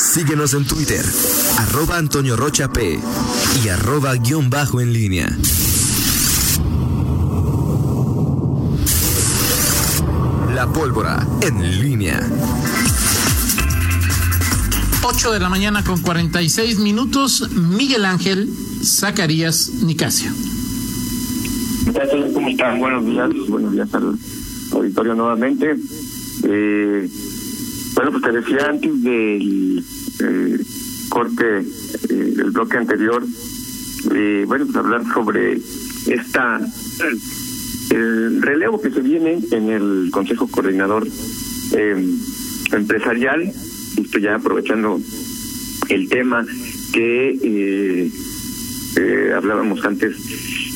Síguenos en Twitter, arroba Antonio Rocha P y arroba guion bajo en línea. La pólvora en línea. 8 de la mañana con 46 minutos, Miguel Ángel Zacarías Nicasio. ¿Cómo están? Buenos días, buenos días al auditorio nuevamente. Eh, bueno, pues te decía antes del eh, corte eh, del bloque anterior, eh, bueno, pues hablar sobre esta el relevo que se viene en el Consejo Coordinador eh, Empresarial, justo ya aprovechando el tema que eh, hablábamos antes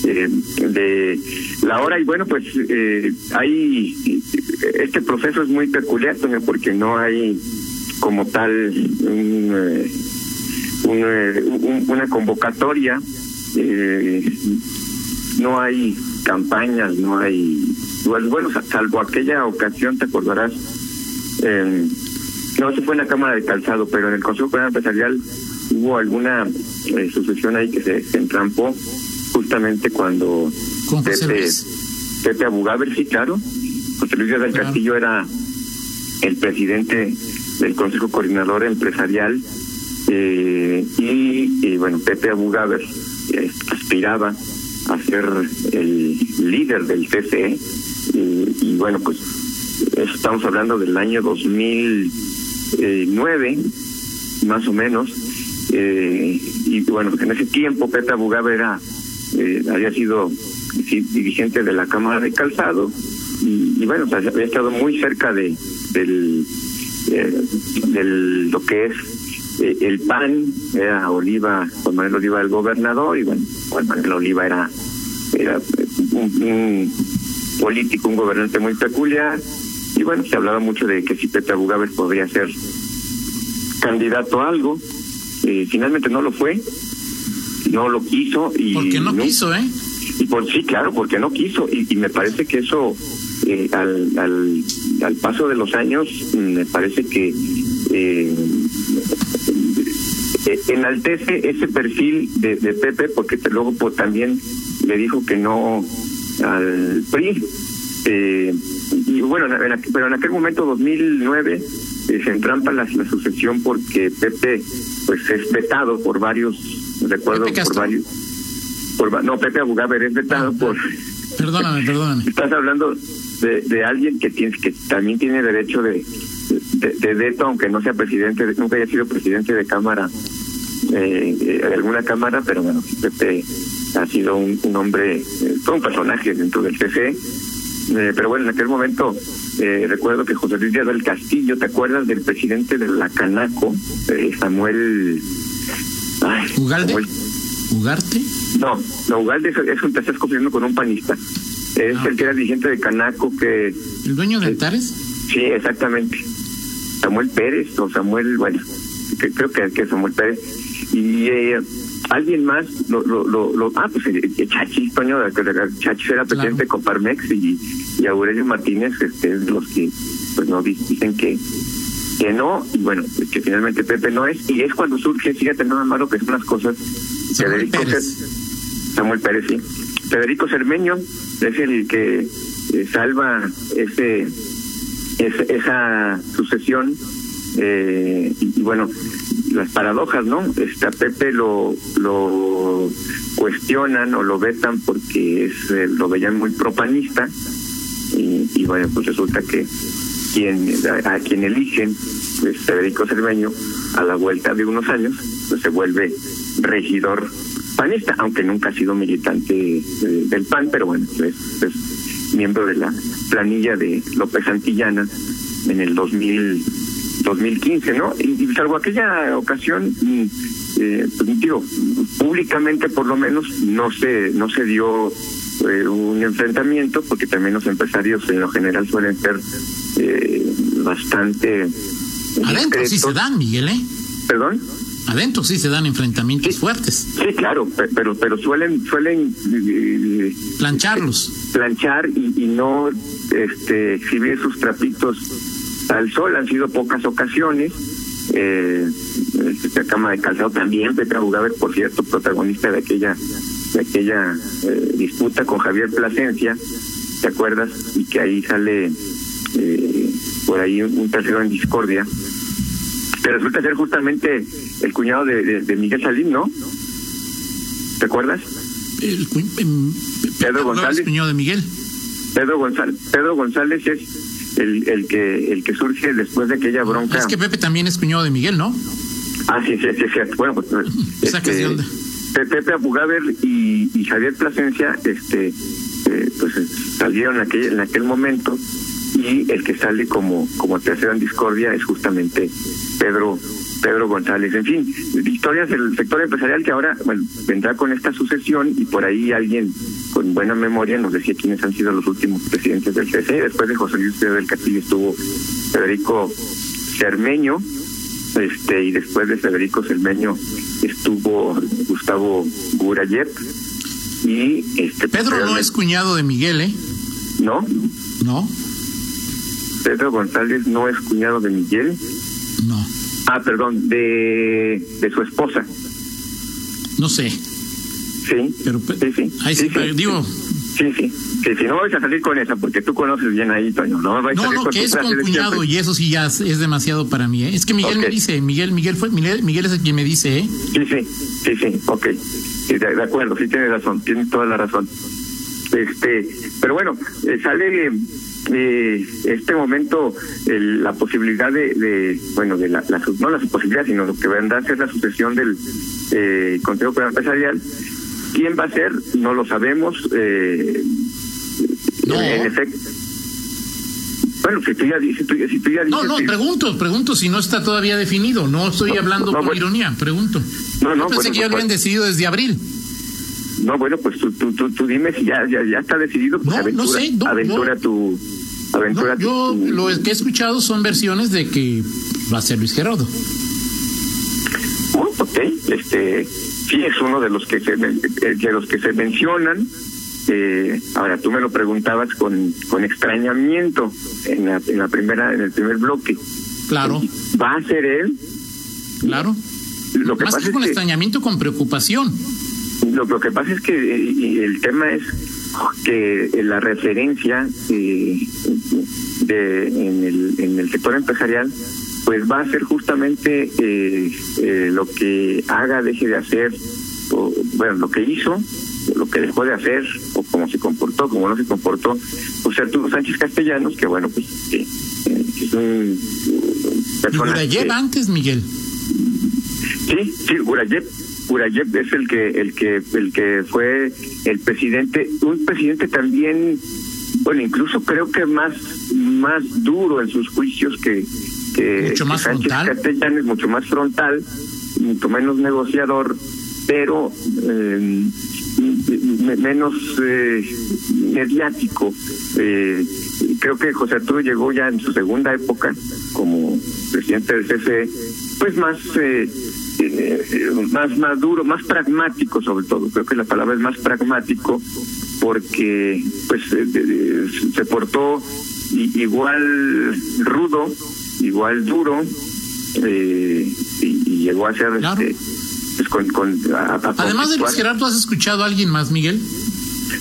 eh, de la hora. Y bueno pues eh, hay este proceso es muy peculiar porque no hay como tal un, eh, eh, un- una convocatoria eh, no hay campañas no hay bueno sa- salvo aquella ocasión te acordarás eh, no, eso fue en la Cámara de Calzado, pero en el Consejo Coordinador Empresarial hubo alguna eh, sucesión ahí que se, se entrampó justamente cuando Con José Pepe, Luis. Pepe Abugaber, sí, claro. José Luis del Claro. Castillo era el presidente del Consejo Coordinador Empresarial eh, y, y, bueno, Pepe Abugaber eh, aspiraba a ser el líder del CCE y, y bueno, pues estamos hablando del año 2009, más o menos, eh, y bueno, en ese tiempo Pepe Abugaber era, eh, había sido dirigente de la Cámara de Calzado y, bueno, pues había estado muy cerca de del, eh, lo que es eh, el PAN, era Oliva, Juan Manuel Oliva el gobernador y bueno, Juan Manuel Oliva era, era un, un político, un gobernante muy peculiar y bueno, se hablaba mucho de que si Pepe Abugaber podría ser candidato a algo. Eh, finalmente no lo fue, no lo quiso y Porque no no- quiso, ¿eh? y por sí, claro, porque no quiso y, y me parece que eso eh, al, al al paso de los años mm, me parece que eh, eh, enaltece ese perfil de, de Pepe porque te- luego pues, también le dijo que no al PRI eh, y bueno, en pero en aquel momento 2009 eh, se entrampa la, la sucesión porque Pepe pues es vetado por varios recuerdo Pepe por varios por, no Pepe Abugaber es vetado Ah, por Perdóname, perdóname. estás hablando de, de alguien que tiene que también tiene derecho de, de, de veto aunque no sea presidente de- nunca haya sido presidente de cámara eh, eh, de alguna cámara pero bueno Pepe ha sido un, un hombre eh, todo un personaje dentro del CC eh, pero bueno en aquel momento eh, recuerdo que José Luis Díaz del Castillo te acuerdas del presidente de la Canaco eh, Samuel ay, ¿Ugalde? ¿Ugarte? no, no, Ugalde es, es un, te estás confundiendo con un panista. Es Ah. el que era dirigente de Canaco, que ¿El dueño de. Antares? sí, exactamente. Samuel Pérez o Samuel, bueno, que, creo que, que Samuel Pérez. Y eh, alguien más, lo, lo, lo, lo- ah, pues Chachi, Toño, Chachi era presidente de Coparmex y, y Aurelio Martínez, este, los que pues no di- dicen que que no, y bueno, que finalmente Pepe no es, y es cuando surge, fíjate nada malo que son las cosas, Samuel Federico Pérez. Samuel Pérez, sí. Federico Cermeño es el que eh, salva ese, ese- esa sucesión eh, y, y bueno, las paradojas, ¿no? A Pepe lo, lo cuestionan o lo vetan porque es eh, lo veían muy propanista y, y bueno, pues resulta que quien a, a quien eligen, pues Federico Cermeño, a la vuelta de unos años, pues se vuelve regidor panista, aunque nunca ha sido militante eh, del PAN, pero bueno, es, miembro de la planilla de López Santillana en el 2000, 2015, ¿no? Y, y salvo aquella ocasión, mm, eh, pues, digo, públicamente por lo menos no se, no se dio eh, un enfrentamiento, porque también los empresarios en lo general suelen ser eh, bastante Adentro sí se dan, Miguel, ¿eh? ¿Perdón? Adentro sí se dan enfrentamientos Sí. fuertes. Sí, claro, pe- pero pero suelen suelen eh, Plancharlos. planchar y, y no este exhibir sus trapitos al sol. Han sido pocas ocasiones eh, la cama de calzado también, Pepe Abugaber, por cierto, protagonista de aquella de aquella eh, disputa con Javier Plasencia, ¿te acuerdas? Y que ahí sale eh, por ahí un, tercero en discordia. Pero resulta ser justamente el cuñado de, de, Miguel Salín, ¿no? ¿Te acuerdas? El, em, Pedro González. cuñado de Miguel. Pedro González, Pedro González es el, el que el que surge después de aquella bronca. Es que Pepe también es cuñado de Miguel, ¿no? Ah, sí, sí, sí, sí. Bueno, pues. Este, onda. Pepe Abugaber y, Javier Plasencia, este, eh, pues salieron en aquel, en aquel momento y el que sale como como tercero en discordia es justamente Pedro Pedro González. En fin, historias del sector empresarial que ahora bueno, vendrá con esta sucesión y por ahí alguien con buena memoria nos decía quiénes han sido los últimos presidentes del CC. Después de José Luis del Castillo estuvo Federico Cermeño, este y después de Federico Cermeño estuvo Gustavo Gurayet y este Pedro no es cuñado de Miguel, ¿eh? No. No. Pedro González no es cuñado de Miguel. No. Ah, perdón, de, de su esposa. No sé. Sí. Pero, sí, sí. Ahí sí, digo. Sí, sí. Que si no vais a salir con esa, porque tú conoces bien ahí, Toño. No, vais no, a no, que es con cuñado y eso sí ya es demasiado para mí. ¿eh? Es que Miguel me dice, Miguel, Miguel fue, Miguel, Miguel es el quien me dice, ¿eh? Sí, sí, sí, sí, ok. Sí, de, acuerdo, sí tiene razón, tiene toda la razón. Este, pero bueno, eh, sale eh, este momento la posibilidad de, de, bueno de la, no la posibilidad sino lo que vendrá a ser la sucesión del eh, Consejo Empresarial quién va a ser no lo sabemos eh, en efecto bueno, si tú ya, si tú, si tú ya No, no, pregunto, pregunto si no está todavía definido. No estoy hablando con ironía, pregunto. No, no, Yo pensé que ya lo habían decidido desde abril. No, bueno, pues tú, tú, tú, dime si ya, ya, ya está decidido. Pues no, aventura, no sé. aventura tu yo lo que he escuchado son versiones de que va a ser Luis Gerardo. Oh, ok, este, sí es uno de los que se, eh, de los que se mencionan. Eh, ahora tú me lo preguntabas con, con extrañamiento en la, en la primera en el primer bloque. Claro. ¿Va a ser él? Claro. Lo que Más pasa que con extrañamiento, con preocupación. Lo, lo que pasa es que eh, el tema es que la referencia eh, de, en, el, en el sector empresarial pues va a ser justamente eh, eh, lo que haga, deje de hacer, o, bueno, lo que hizo, lo que dejó de hacer, o cómo se comportó, cómo no se comportó, pues Arturo Sánchez Castellanos, que bueno, pues eh, es un persona... antes, Miguel? Sí, sí, Gurayev Urayev es el que el que el que fue el presidente, un presidente también, bueno, incluso creo que más más duro en sus juicios que que mucho más Sánchez frontal. es mucho más frontal, mucho menos negociador, pero eh, menos eh, mediático. Eh, creo que José Arturo llegó ya en su segunda época como presidente del CFE, pues más eh, eh, más maduro, más pragmático sobre todo. Creo que la palabra es más pragmático porque pues eh, se portó igual rudo, igual duro eh, y, llegó a ser este, pues, con, con además de Luis Gerardo has escuchado a alguien más Miguel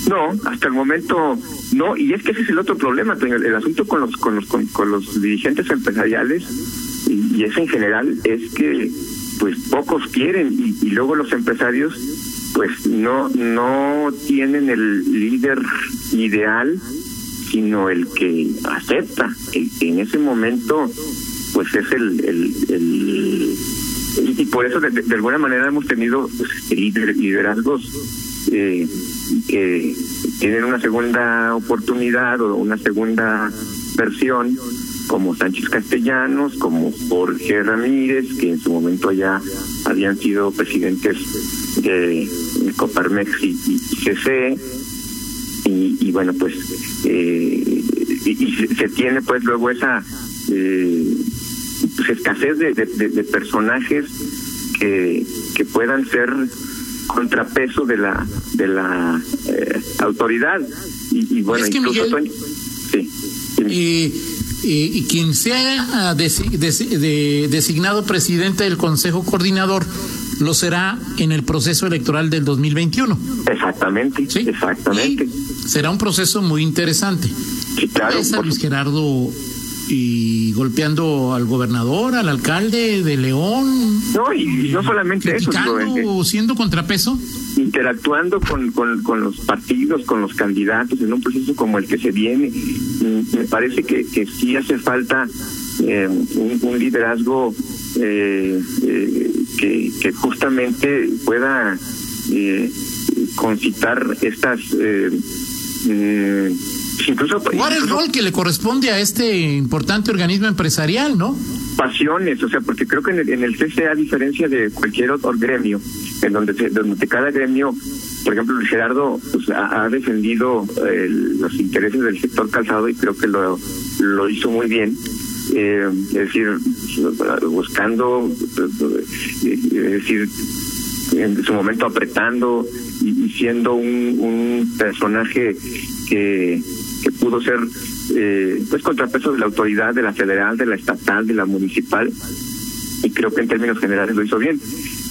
no hasta el momento no y es que ese es el otro problema el, el asunto con los con los con, los dirigentes empresariales y, y eso en general es que pues pocos quieren y, luego los empresarios pues no no tienen el líder ideal sino el que acepta. El que en ese momento pues es el, y por eso de, alguna manera hemos tenido pues, liderazgos eh, que tienen una segunda oportunidad o una segunda versión como Sánchez Castellanos, como Jorge Ramírez, que en su momento ya habían sido presidentes de Coparmex y, CC, y, bueno, pues, eh, y, se tiene pues luego esa eh, pues, escasez de, de, personajes que, que puedan ser contrapeso de la de la eh, autoridad y, bueno es que incluso Miguel, sí. eh, y quien sea ah, designado presidente del Consejo Coordinador lo será en el proceso electoral del 2021. Exactamente, ¿Sí? exactamente. Será un proceso muy interesante. Sí, claro. Luis Gerardo y golpeando al gobernador, al alcalde de León. No, y no solamente eso. siendo contrapeso. Interactuando con, con, con, los partidos, con los candidatos en un proceso como el que se viene. Me parece que, que sí hace falta eh, un, liderazgo eh, eh, que, que justamente pueda eh, concitar estas... Eh, incluso jugar el rol que le corresponde a este importante organismo empresarial, ¿no? Pasiones, o sea, porque creo que en el, en el CCA, a diferencia de cualquier otro gremio, en donde, donde cada gremio, por ejemplo, Gerardo pues, ha, defendido los intereses del sector calzado y creo que lo, lo hizo muy bien. Eh, es decir, buscando, es decir, en su momento apretando siendo un, un personaje que que pudo ser eh, pues contrapeso de la autoridad, de la federal, de la estatal, de la municipal, y creo que en términos generales lo hizo bien.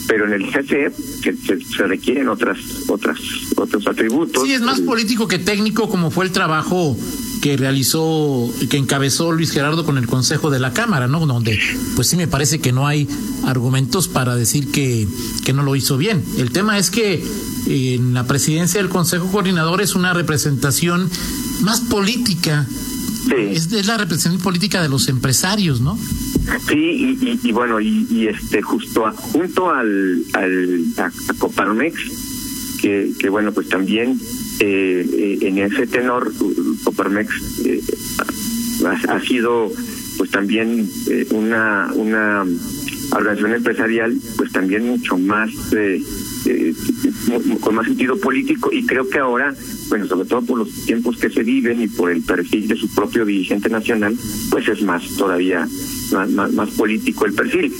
Pero en el CCE se, requieren otras, otras, otros atributos. Sí, es más político que técnico, como fue el trabajo que realizó, que encabezó Luis Gerardo con el Consejo de la Cámara, ¿no? Donde, pues sí me parece que no hay argumentos para decir que, que no lo hizo bien. El tema es que en la presidencia del Consejo Coordinador es una representación más política. Es, la representación política de los empresarios, ¿no? Sí, y, bueno, y, este justo junto al, al a, Coparmex, que, que bueno, pues también eh, eh, en ese tenor, Coparmex eh, ha, sido pues también una, una organización empresarial, pues también mucho más eh, con más sentido político y creo que ahora, bueno, sobre todo por los tiempos que se viven y por el perfil de su propio dirigente nacional, pues es más todavía más, más, político el perfil.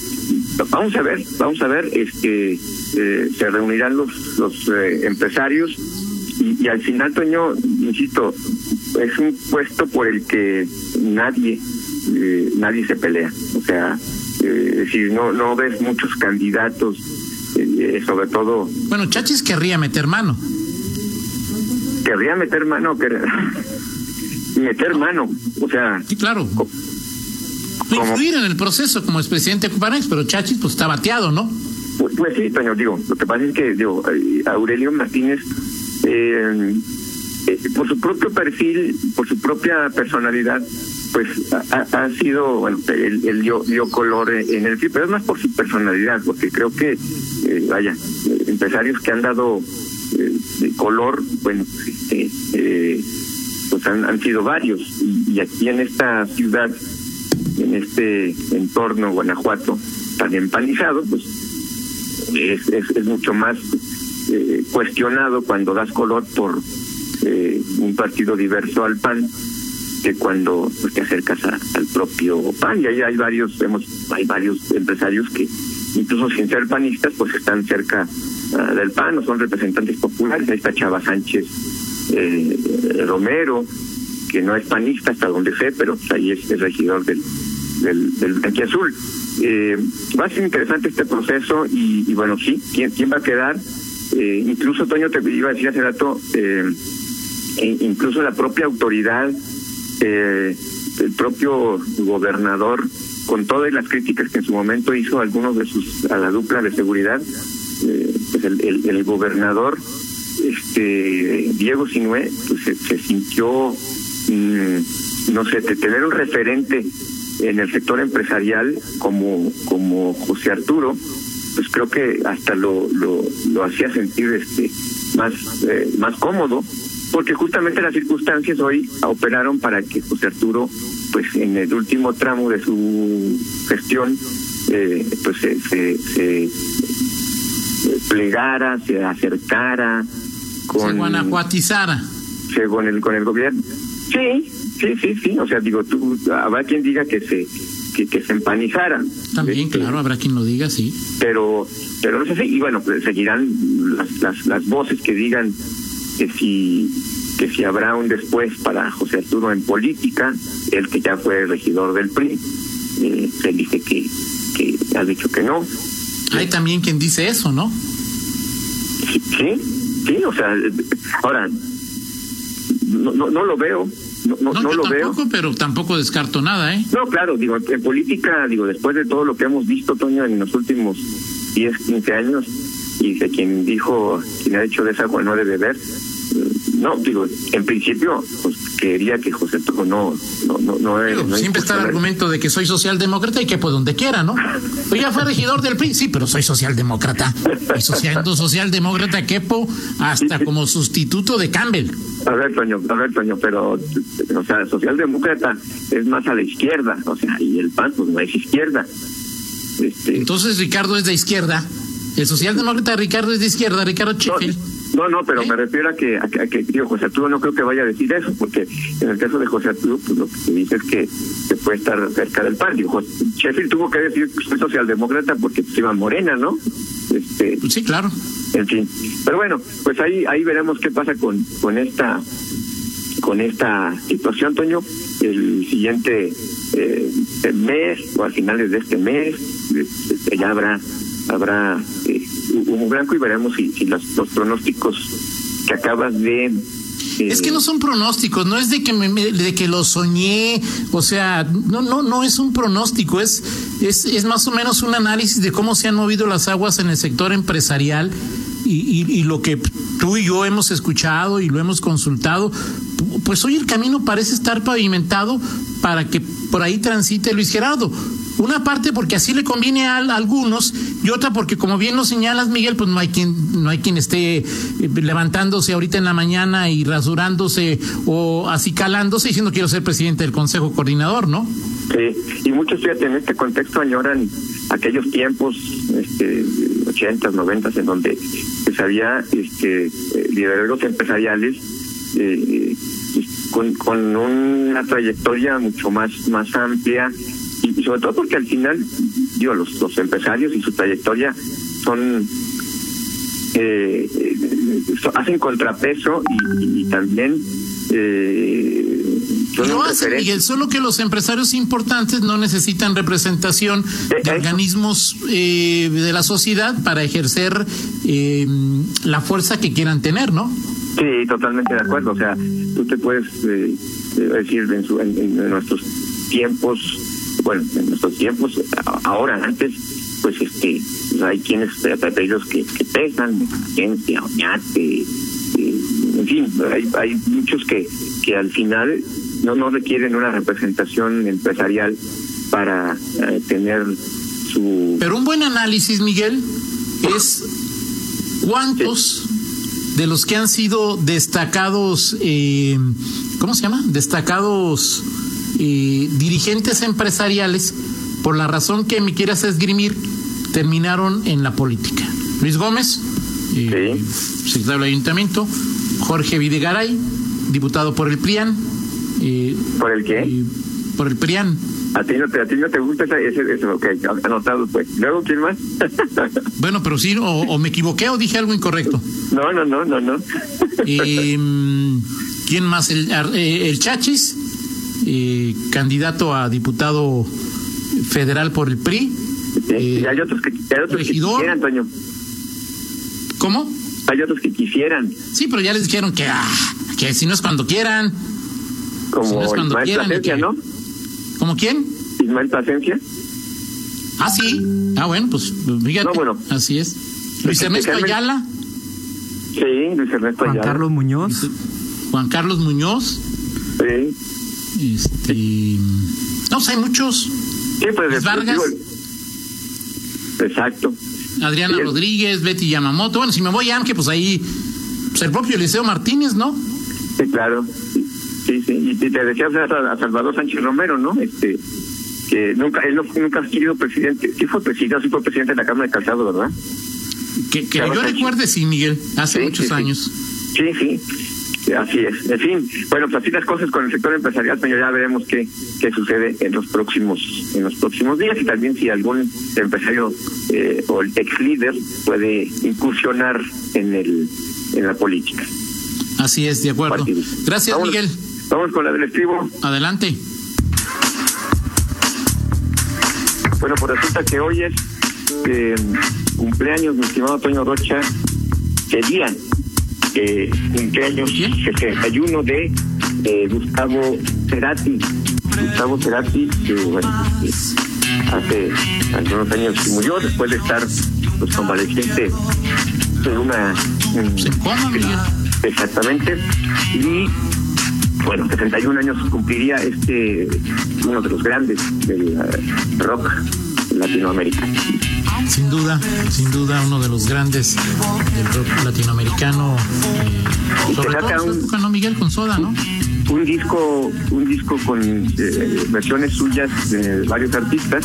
Vamos a ver, vamos a ver, este eh, se reunirán los los eh, empresarios y, al final, Toño, insisto, es un puesto por el que nadie eh, nadie se pelea, o sea, es decir, no no ves muchos candidatos eh, sobre todo... Bueno, Chachis querría meter mano. Querría meter mano, quer... meter mano, o sea... Sí, claro. Influir en el proceso como expresidente de Cupanex, pero Chachis pues está bateado, ¿no? Pues, pues, sí, Toño, digo, lo que pasa es que digo, eh, Aurelio Martínez, eh, por su propio perfil, por su propia personalidad, pues ha, sido, bueno, él, dio, dio, color en el pero es más por su personalidad, porque creo que, eh, vaya, empresarios que han dado eh, color, bueno, este, eh, pues han, han sido varios, y, aquí en esta ciudad, en este entorno Guanajuato, tan empanizado, pues es, es, es mucho más eh, cuestionado cuando das color por un partido diverso al PAN que cuando pues, te acercas al propio PAN. Y ahí hay varios vemos hay varios empresarios que incluso sin ser panistas pues están cerca ah, del PAN o son representantes populares. Ahí está Chava Sánchez eh, Romero que no es panista hasta donde sé pero pues, ahí es el regidor del del, del Azul. Eh, va a ser interesante este proceso y, bueno sí quién quién va a quedar eh, incluso Toño te iba a decir hace rato eh, e incluso la propia autoridad eh, el propio gobernador, con todas las críticas que en su momento hizo algunos de sus a la dupla de seguridad, eh, pues el, el, gobernador este Diego Sinué pues se, sintió mm, no sé de tener un referente en el sector empresarial como como José Arturo pues creo que hasta lo lo, lo hacía sentir este más eh, más cómodo porque justamente las circunstancias hoy operaron para que José Arturo, pues en el último tramo de su gestión, eh, pues se, se, se, plegara, se acercara con se guanajuatizara con el con el gobierno. Sí, sí, sí, sí. O sea, digo, tú habrá quien diga que se que, que se empanizara. También, este, claro, habrá quien lo diga, sí. Pero, pero no sé si, y bueno, pues seguirán las, las, las voces que digan que si que si habrá un después para José Arturo en política, el que ya fue regidor del PRI, eh, él dice que, que ha dicho que no. Hay también quien dice eso, ¿no? Sí, sí, o sea, ahora, no, no, no lo veo. No, no, no, lo tampoco, veo. pero tampoco descarto nada, ¿eh? No, claro, digo, en política, digo, después de todo lo que hemos visto, Toño, en los últimos 10, 15 años, y de quien dijo, quien ha hecho de esa no debe beber, no, digo, en principio, pues quería que José Arturo no, no, no, no, Digo, no siempre está el argumento de que soy socialdemócrata y que pues donde quiera, ¿no? Pues ya fue regidor del PRI, sí, pero soy socialdemócrata. Y social, socialdemócrata quepo hasta como sustituto de Campbell. A ver, Toño, a ver, Toño, pero, o sea, socialdemócrata es más a la izquierda, o sea, y el PAN, pues no es izquierda. Este, Entonces Ricardo es de izquierda. El socialdemócrata Ricardo es de izquierda, Ricardo Sheffield. no, no, pero ¿Eh? me refiero a que, a que, a que, digo, José Arturo no creo que vaya a decir eso, porque en el caso de José Arturo, pues lo que se dice es que se puede estar cerca del PAN. Digo, Sheffield tuvo que decir que soy socialdemócrata porque pues, iba Morena, ¿no? Este, sí, claro. En fin. Pero bueno pues ahí ahí veremos qué pasa con con esta con esta situación Toño. El siguiente eh, mes o a finales de este mes este, ya habrá habrá eh, blanco y veremos si, si los, los pronósticos que acabas de eh, Es que no son pronósticos, no es de que me- de que lo soñé, o sea, no no no es un pronóstico, es es es más o menos un análisis de cómo se han movido las aguas en el sector empresarial y, y, lo que tú y yo hemos escuchado y lo hemos consultado, pues hoy el camino parece estar pavimentado para que por ahí transite Luis Gerardo. Una parte porque así le conviene a, a algunos y otra porque como bien lo señalas Miguel, pues no hay quien no hay quien esté eh, levantándose ahorita en la mañana y rasurándose o así calándose diciendo quiero ser presidente del Consejo Coordinador, ¿no? Sí, y muchos, fíjate, en este contexto añoran aquellos tiempos, este, 80, 90, en donde pues, había este, eh, liderazgos empresariales eh, con, una trayectoria mucho más, más amplia y, sobre todo porque al final, digo, los, los empresarios y su trayectoria son eh, eh, hacen contrapeso y, y también eh, son Lo hacen. Miguel, solo que los empresarios importantes no necesitan representación Eh, de eso. organismos eh, de la sociedad para ejercer eh, la fuerza que quieran tener, ¿no? Sí, totalmente de acuerdo. O sea, tú te puedes eh, eh, decir en, su- en- en nuestros tiempos, bueno, en nuestros tiempos, ahora, antes, pues este, pues, hay quienes, eh, apellidos que, que pesan, agencia, oñate, eh, en fin, hay, hay muchos que, que al final no, no requieren una representación empresarial para eh, tener su... Pero un buen análisis, Miguel, es cuántos de los que han sido destacados, eh, ¿cómo se llama? Destacados eh, dirigentes empresariales, por la razón que me quieras esgrimir, terminaron en la política. Luis Gómez, eh, secretario del ayuntamiento, Jorge Videgaray, diputado por el PRIAN. Eh, ¿Por el qué? eh, por el PRIAN. A ti no te, a ti no te gusta ese, ese, ese ok, anotado pues. Luego, ¿quién más? Bueno, pero sí, o, o me equivoqué o dije algo incorrecto. no, no, no, no, no. Eh, ¿Quién más? El, eh, el Chachis, eh, candidato a diputado federal por el PRI. Sí, Eh, y hay otros que, hay otros que regidor. quisieran, Toño. ¿Cómo? Hay otros que quisieran, Sí, pero ya les dijeron que, ah, que si no es cuando quieran. Como Si no es cuando Ismael quieran, Plasencia, ¿no? ¿Cómo quién? Ismael Plasencia. Ah, sí. Ah, bueno, pues fíjate. No, bueno. Así es. Luis que Ernesto Ayala, Sí, Luis Ernesto Juan Ayala. Carlos Muñoz. Juan Carlos Muñoz. Sí, Este. No, pues hay muchos. sí pues Luis Vargas. digo, Exacto. Adriana Sí. Rodríguez, Betty Yamamoto. Bueno, si me voy a Amque, pues ahí. Pues el propio Eliseo Martínez, ¿no? Sí, claro. Sí, sí. Y te decías a, Salvador Sánchez Romero, ¿no? Este, que nunca, él no, nunca ha sido presidente. Sí fue presidente, sí fue presidente de la Cámara de Calzado, ¿verdad? Que, yo recuerde, sí, Miguel, hace Sí, muchos sí, años. Sí, sí. Así es. En fin, bueno, pues así las cosas con el sector empresarial, pero ya veremos qué, qué sucede en los próximos en los próximos días y también si algún empresario eh, o el ex líder puede incursionar en el en la política. Así es, de acuerdo. Gracias, Miguel. Vamos con la del estribo. Adelante. Bueno, pues resulta que hoy es eh, cumpleaños, mi estimado Toño Rocha, sería eh, cumpleaños 61 de eh, Gustavo Cerati. Gustavo Cerati, que bueno, hace algunos años murió después de estar pues, convaleciente de una... exactamente. Y bueno, 61 años cumpliría este uno de los grandes del rock latinoamericano. Sin duda, sin duda, uno de los grandes del rock latinoamericano. Eh, sobre todo, Miguel con Soda, ¿no? Un disco, un disco con eh, versiones suyas de varios artistas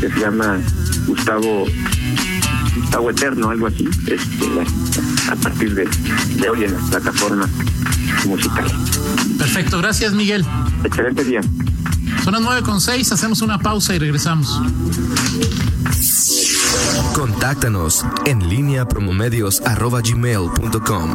que se llama Gustavo Gustavo Eterno, algo así, este, a partir de, de hoy en las plataformas musicales. Perfecto, gracias Miguel. Excelente día. Son las nueve con seis, hacemos una pausa y regresamos. Contáctanos en línea promomedios.com